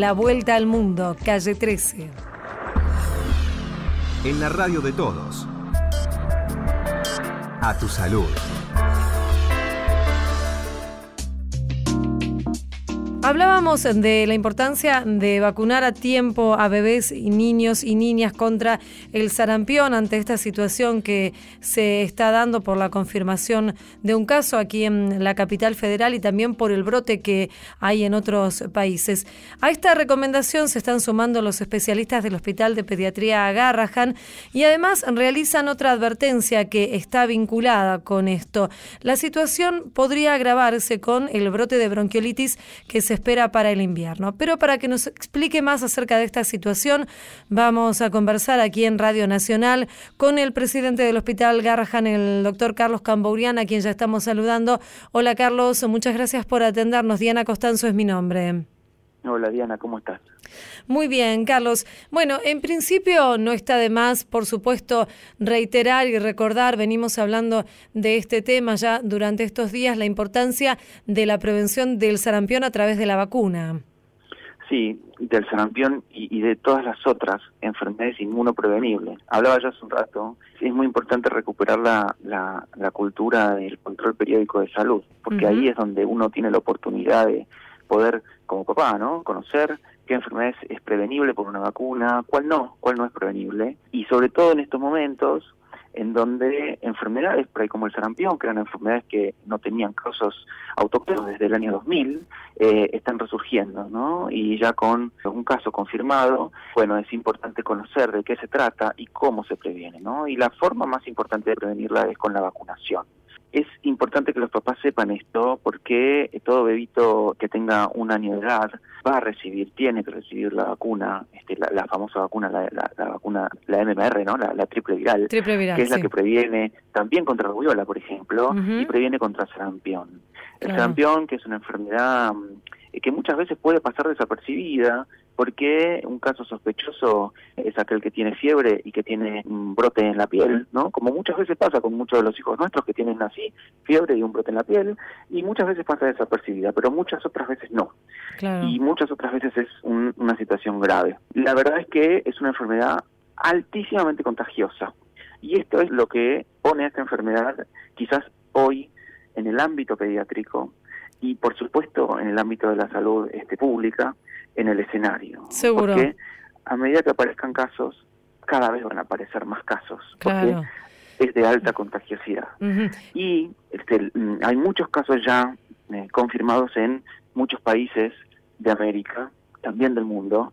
La Vuelta al Mundo, calle 13. En la radio de todos. A tu salud. Hablábamos de la importancia de vacunar a tiempo a bebés y niños y niñas contra el sarampión ante esta situación que se está dando por la confirmación de un caso aquí en la capital federal y también por el brote que hay en otros países. A esta recomendación se están sumando los especialistas del Hospital de Pediatría Garrahan y además realizan otra advertencia que está vinculada con esto. La situación podría agravarse con el brote de bronquiolitis que se espera para el invierno. Pero para que nos explique más acerca de esta situación, vamos a conversar aquí en Radio Nacional con el presidente del Hospital Garrahan, el doctor Carlos Cambourian, a quien ya estamos saludando. Hola Carlos, muchas gracias por atendernos. Diana Costanzo es mi nombre. Hola Diana, ¿cómo estás? Muy bien, Carlos. Bueno, en principio no está de más, por supuesto, reiterar y recordar, venimos hablando de este tema ya durante estos días, la importancia de la prevención del sarampión a través de la vacuna. Sí, del sarampión y, de todas las otras enfermedades inmunoprevenibles. Hablaba yo hace un rato, es muy importante recuperar la, la, cultura del control periódico de salud, porque ahí es donde uno tiene la oportunidad de poder, como papá, ¿no? Conocer qué enfermedad es, prevenible por una vacuna, cuál no, cuál no es prevenible. Y sobre todo en estos momentos en donde enfermedades como el sarampión, que eran enfermedades que no tenían casos autóctonos desde el año 2000, eh, están resurgiendo, ¿no? Y ya con un caso confirmado, bueno, es importante conocer de qué se trata y cómo se previene, ¿no? Y la forma más importante de prevenirla es con la vacunación. Es importante que los papás sepan esto porque todo bebito que tenga un año de edad va a recibir, tiene que recibir la vacuna, este, la, famosa vacuna, la, la, vacuna, la MMR, ¿no? La, triple viral, que es la que previene también contra la rubiola, por ejemplo, y previene contra sarampión. El sarampión, que es una enfermedad mm, que muchas veces puede pasar desapercibida, porque un caso sospechoso es aquel que tiene fiebre y que tiene un brote en la piel, ¿no? Como muchas veces pasa con muchos de los hijos nuestros que tienen así fiebre y un brote en la piel, y muchas veces pasa desapercibida, pero muchas otras veces no. Y muchas otras veces es una situación grave. La verdad es que es una enfermedad altísimamente contagiosa Y esto es lo que pone a esta enfermedad quizás hoy en el ámbito pediátrico y por supuesto en el ámbito de la salud este, pública en el escenario. Seguro. Porque a medida que aparezcan casos, cada vez van a aparecer más casos. Claro. Porque es de alta contagiosidad. Y este, mm, hay muchos casos ya eh, confirmados en muchos países de América, también del mundo.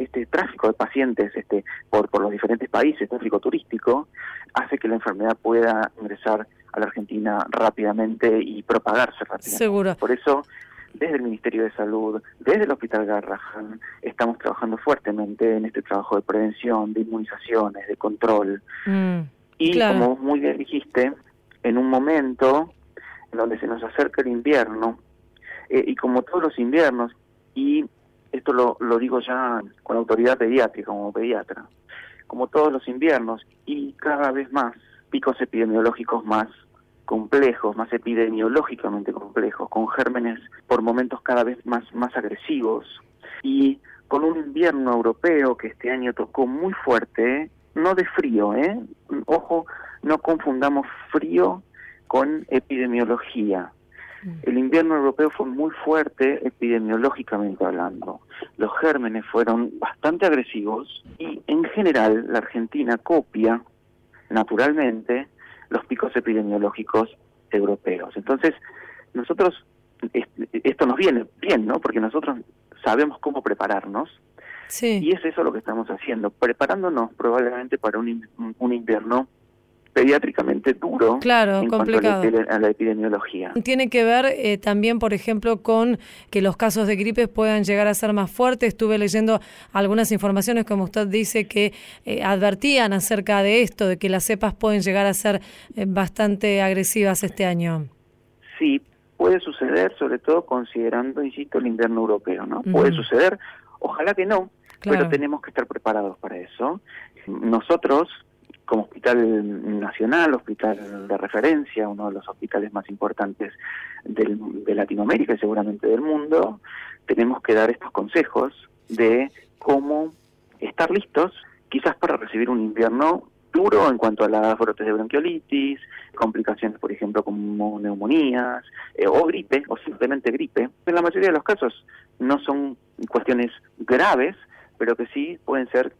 Este tráfico de pacientes este, por, por los diferentes países, tráfico turístico, hace que la enfermedad pueda ingresar a la Argentina rápidamente y propagarse rápidamente. Seguro. Por eso, desde el Ministerio de Salud, desde el Hospital Garrahan, estamos trabajando fuertemente en este trabajo de prevención, de inmunizaciones, de control. Mm, Y Claro. como muy bien dijiste, en un momento en donde se nos acerca el invierno, eh, y como todos los inviernos, y esto lo, lo digo ya con autoridad pediátrica, como pediatra, como todos los inviernos, y cada vez más picos epidemiológicos más complejos, más epidemiológicamente complejos, con gérmenes por momentos cada vez más, más agresivos, y con un invierno europeo que este año tocó muy fuerte, no de frío, ¿eh? Ojo, no confundamos frío con epidemiología. El invierno europeo fue muy fuerte epidemiológicamente hablando. Los gérmenes fueron bastante agresivos y en general la Argentina copia naturalmente los picos epidemiológicos europeos. Entonces, nosotros, es- esto nos viene bien, ¿no? Porque nosotros sabemos cómo prepararnos Sí. y es eso lo que estamos haciendo, preparándonos probablemente para un, un invierno pediátricamente duro Claro, en complicado. cuanto a la, epide- a la epidemiología. Tiene que ver eh, también, por ejemplo, con que los casos de gripe puedan llegar a ser más fuertes. Estuve leyendo algunas informaciones, como usted dice, que eh, advertían acerca de esto, de que las cepas pueden llegar a ser eh, bastante agresivas este año. Sí, puede suceder, sobre todo considerando, insisto, el invierno europeo, ¿no? Puede suceder, ojalá que no, Claro. pero tenemos que estar preparados para eso. Nosotros, como hospital nacional, hospital de referencia, uno de los hospitales más importantes del- de Latinoamérica y seguramente del mundo, tenemos que dar estos consejos de cómo estar listos, quizás para recibir un invierno duro en cuanto a las brotes de bronquiolitis, complicaciones, por ejemplo, como neumonías, eh, o gripe, o simplemente gripe. En la mayoría de los casos no son cuestiones graves, pero que sí pueden ser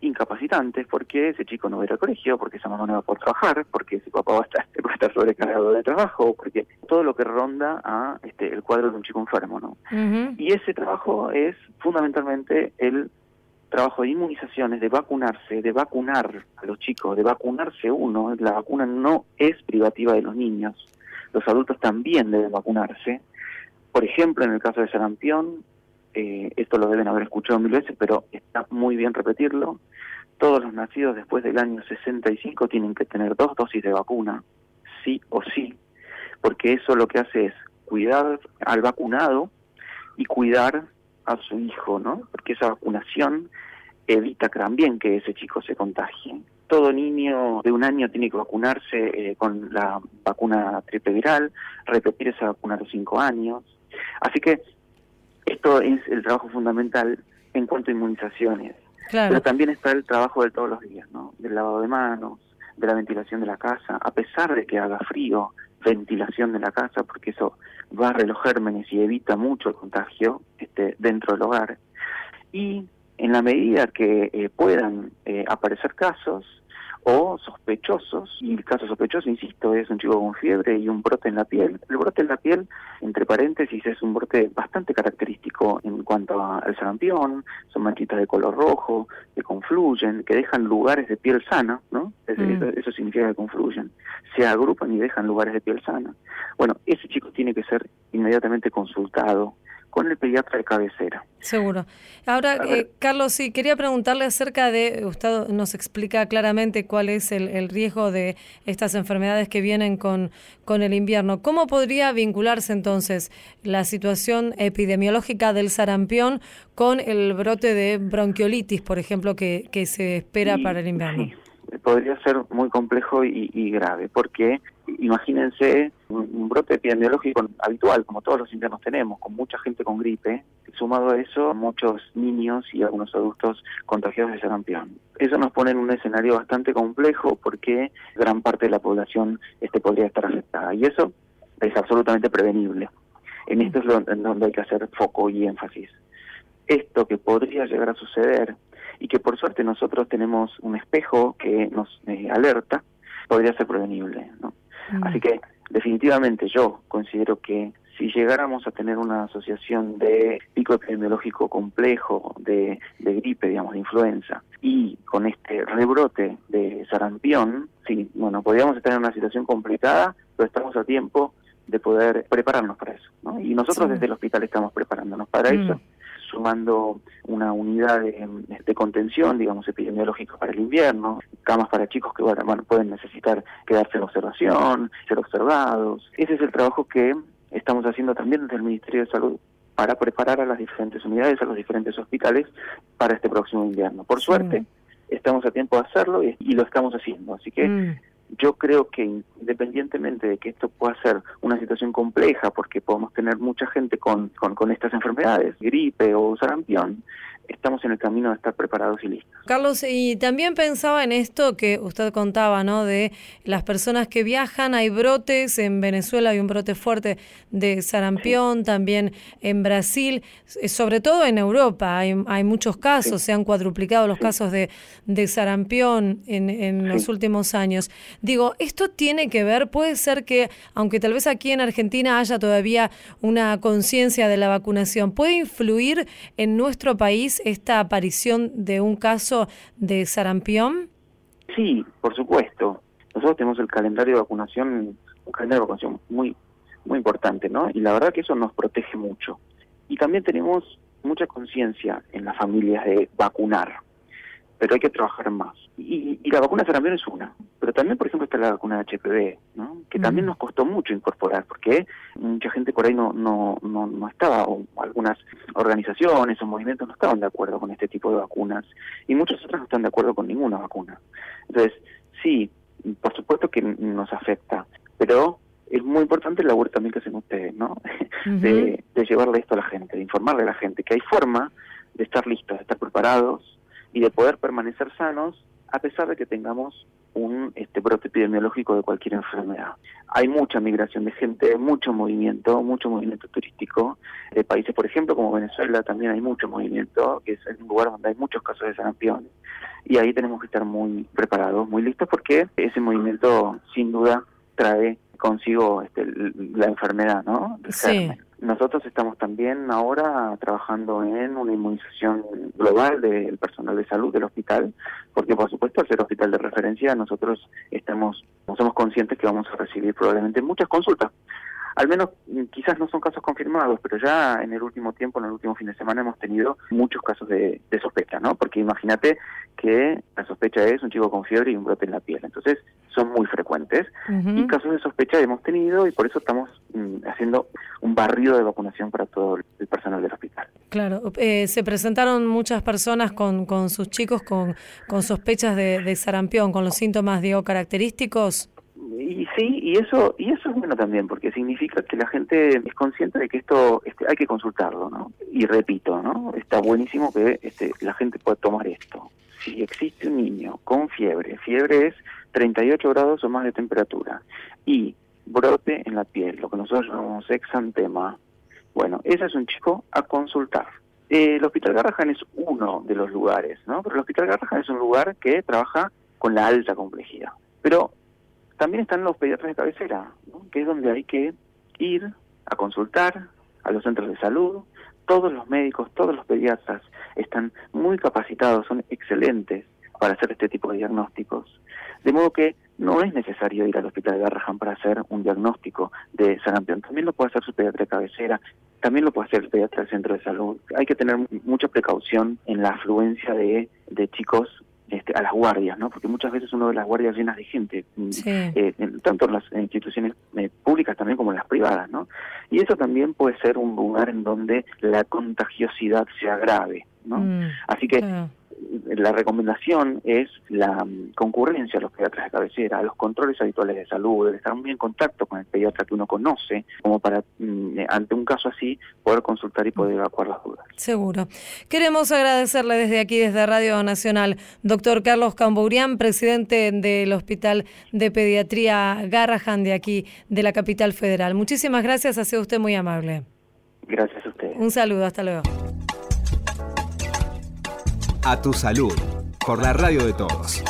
incapacitantes porque ese chico no va a ir al colegio, porque esa mamá no va a poder trabajar, porque ese papá va a estar, va a estar sobrecargado de trabajo, porque todo lo que ronda a este, el cuadro de un chico enfermo, ¿no? Y ese trabajo es fundamentalmente el trabajo de inmunizaciones, de vacunarse, de vacunar a los chicos, de vacunarse uno. La vacuna no es privativa de los niños. Los adultos también deben vacunarse. Por ejemplo, en el caso de sarampión, eh, esto lo deben haber escuchado mil veces, pero está muy bien repetirlo. Todos los nacidos después del año 65 tienen que tener dos dosis de vacuna, sí o sí, porque eso lo que hace es cuidar al vacunado y cuidar a su hijo, ¿no? Porque esa vacunación evita también que ese chico se contagie. Todo niño de un año tiene que vacunarse eh, con la vacuna triple viral, repetir esa vacuna a los cinco años. Así que esto es el trabajo fundamental en cuanto a inmunizaciones. Claro. Pero también está el trabajo de todos los días, ¿no? Del lavado de manos, de la ventilación de la casa, a pesar de que haga frío, ventilación de la casa, porque eso barre los gérmenes y evita mucho el contagio este, dentro del hogar. Y en la medida que eh, puedan eh, aparecer casos o sospechosos, y el caso sospechoso, insisto, es un chico con fiebre y un brote en la piel. El brote en la piel, entre paréntesis, es un brote bastante característico en cuanto al sarampión, son manchitas de color rojo, que confluyen, que dejan lugares de piel sana, ¿no? Es- Mm. Eso, eso significa que confluyen, se agrupan y dejan lugares de piel sana. Bueno, ese chico tiene que ser inmediatamente consultado con el pediatra de cabecera. Seguro. Ahora, eh, Carlos, sí, quería preguntarle acerca de, usted nos explica claramente cuál es el, el riesgo de estas enfermedades que vienen con, con el invierno. ¿Cómo podría vincularse entonces la situación epidemiológica del sarampión con el brote de bronquiolitis, por ejemplo, que, que se espera para el invierno? sí, podría ser muy complejo y, y grave, porque imagínense un, un brote epidemiológico habitual, como todos los inviernos tenemos, con mucha gente con gripe, sumado a eso, muchos niños y algunos adultos contagiados de sarampión. Eso nos pone en un escenario bastante complejo porque gran parte de la población este, podría estar afectada y eso es absolutamente prevenible. En esto es donde hay que hacer foco y énfasis. Esto que podría llegar a suceder y que por suerte nosotros tenemos un espejo que nos eh, alerta, podría ser prevenible. ¿no? Mm. Así que definitivamente yo considero que si llegáramos a tener una asociación de pico epidemiológico complejo de, de gripe, digamos, de influenza, y con este rebrote de sarampión, sí, bueno, podríamos estar en una situación complicada, pero estamos a tiempo de poder prepararnos para eso. ¿no? Y nosotros desde el hospital estamos preparándonos para mm. eso sumando una unidad de, contención, digamos, epidemiológica para el invierno, camas para chicos que bueno, pueden necesitar quedarse en observación, ser observados. Ese es el trabajo que estamos haciendo también desde el Ministerio de Salud para preparar a las diferentes unidades, a los diferentes hospitales para este próximo invierno. Por suerte, estamos a tiempo de hacerlo y, lo estamos haciendo. Así que mm. Yo creo que independientemente de que esto pueda ser una situación compleja, porque podemos tener mucha gente con, con, con estas enfermedades, gripe o sarampión, estamos en el camino de estar preparados y listos. Carlos, y también pensaba en esto que usted contaba, ¿no? De las personas que viajan, hay brotes, en Venezuela hay un brote fuerte de sarampión, también en Brasil, eh, sobre todo en Europa, hay, hay muchos casos, se han cuadruplicado los casos de, de sarampión en, en los últimos años. Digo, esto tiene que ver, puede ser que, aunque tal vez aquí en Argentina haya todavía una conciencia de la vacunación, puede influir en nuestro país esta aparición de un caso de sarampión? Sí, por supuesto. Nosotros tenemos el calendario de vacunación, un calendario de vacunación muy, muy importante, ¿no? Y la verdad que eso nos protege mucho. Y también tenemos mucha conciencia en las familias de vacunar pero hay que trabajar más. Y, la vacuna sarampión es una, pero también, por ejemplo, está la vacuna de HPV, ¿no? que también nos costó mucho incorporar, porque mucha gente por ahí no, no, no, no estaba, o algunas organizaciones o movimientos no estaban de acuerdo con este tipo de vacunas, y muchos otros no están de acuerdo con ninguna vacuna. Entonces, sí, por supuesto que nos afecta, pero es muy importante el labor también que hacen ustedes, ¿no? de, de llevarle esto a la gente, de informarle a la gente que hay forma de estar listos, de estar preparados, y de poder permanecer sanos a pesar de que tengamos un este brote epidemiológico de cualquier enfermedad. Hay mucha migración de gente, mucho movimiento, mucho movimiento turístico. De países, por ejemplo, como Venezuela, también hay mucho movimiento, que es un lugar donde hay muchos casos de sarampión. Y ahí tenemos que estar muy preparados, muy listos, porque ese movimiento, sin duda, trae consigo este, la enfermedad, ¿no? sí. Nosotros estamos también ahora trabajando en una inmunización global del personal de salud del hospital, porque por supuesto al ser hospital de referencia nosotros estamos, somos conscientes que vamos a recibir probablemente muchas consultas al menos mm, quizás no son casos confirmados, pero ya en el último tiempo, en el último fin de semana, hemos tenido muchos casos de, sospecha, ¿no? Porque imagínate que la sospecha es un chico con fiebre y un brote en la piel. Entonces, son muy frecuentes. Y casos de sospecha hemos tenido y por eso estamos mm, haciendo un barrido de vacunación para todo el personal del hospital. Claro, eh, se presentaron muchas personas con, con sus chicos con, con sospechas de, de sarampión, con los síntomas, digo, característicos. Y sí, y eso y eso es bueno también, porque significa que la gente es consciente de que esto este, hay que consultarlo, ¿no? Y repito, ¿no? Está buenísimo que este, la gente pueda tomar esto. Si existe un niño con fiebre, fiebre es 38 grados o más de temperatura, y brote en la piel, lo que nosotros llamamos exantema, bueno, ese es un chico a consultar. el Hospital Garrahan es uno de los lugares, ¿no? Pero el Hospital Garrahan es un lugar que trabaja con la alta complejidad. Pero también están los pediatras de cabecera, que es donde hay que ir a consultar a los centros de salud. Todos los médicos, todos los pediatras están muy capacitados, son excelentes para hacer este tipo de diagnósticos. De modo que no es necesario ir al hospital de Garrahan para hacer un diagnóstico de sarampión. También lo puede hacer su pediatra de cabecera, también lo puede hacer el pediatra del centro de salud. Hay que tener mucha precaución en la afluencia de, de chicos a las guardias, ¿no? Porque muchas veces uno ve las guardias llenas de gente, mm, eh, tanto en las instituciones eh, públicas también como en las privadas, ¿no? Y eso también puede ser un lugar en donde la contagiosidad se agrave, ¿no? Mm, Así que la recomendación es la mm, concurrencia a los pediatras de cabecera, a los controles habituales de salud, el estar muy en contacto con el pediatra que uno conoce, como para, mm, ante un caso así, poder consultar y poder evacuar las dudas. Seguro. Queremos agradecerle desde aquí, desde Radio Nacional, doctor Carlos Cambourian, presidente del Hospital de Pediatría Garrahan de aquí, de la capital federal. Muchísimas gracias, ha sido usted muy amable. Gracias a usted. Un saludo, hasta luego. A tu salud, por la radio de todos.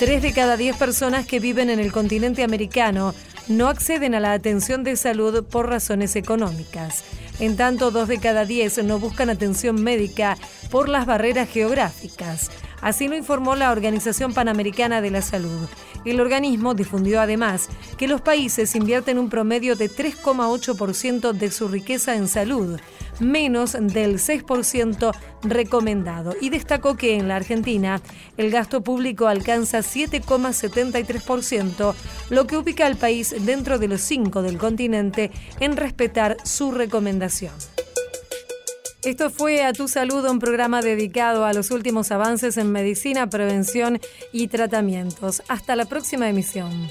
Tres de cada diez personas que viven en el continente americano no acceden a la atención de salud por razones económicas. En tanto, dos de cada diez no buscan atención médica por las barreras geográficas. Así lo informó la Organización Panamericana de la Salud. El organismo difundió además que los países invierten un promedio de 3,8% de su riqueza en salud, menos del 6% recomendado, y destacó que en la Argentina el gasto público alcanza 7,73%, lo que ubica al país dentro de los cinco del continente en respetar su recomendación. Esto fue A Tu Salud, un programa dedicado a los últimos avances en medicina, prevención y tratamientos. Hasta la próxima emisión.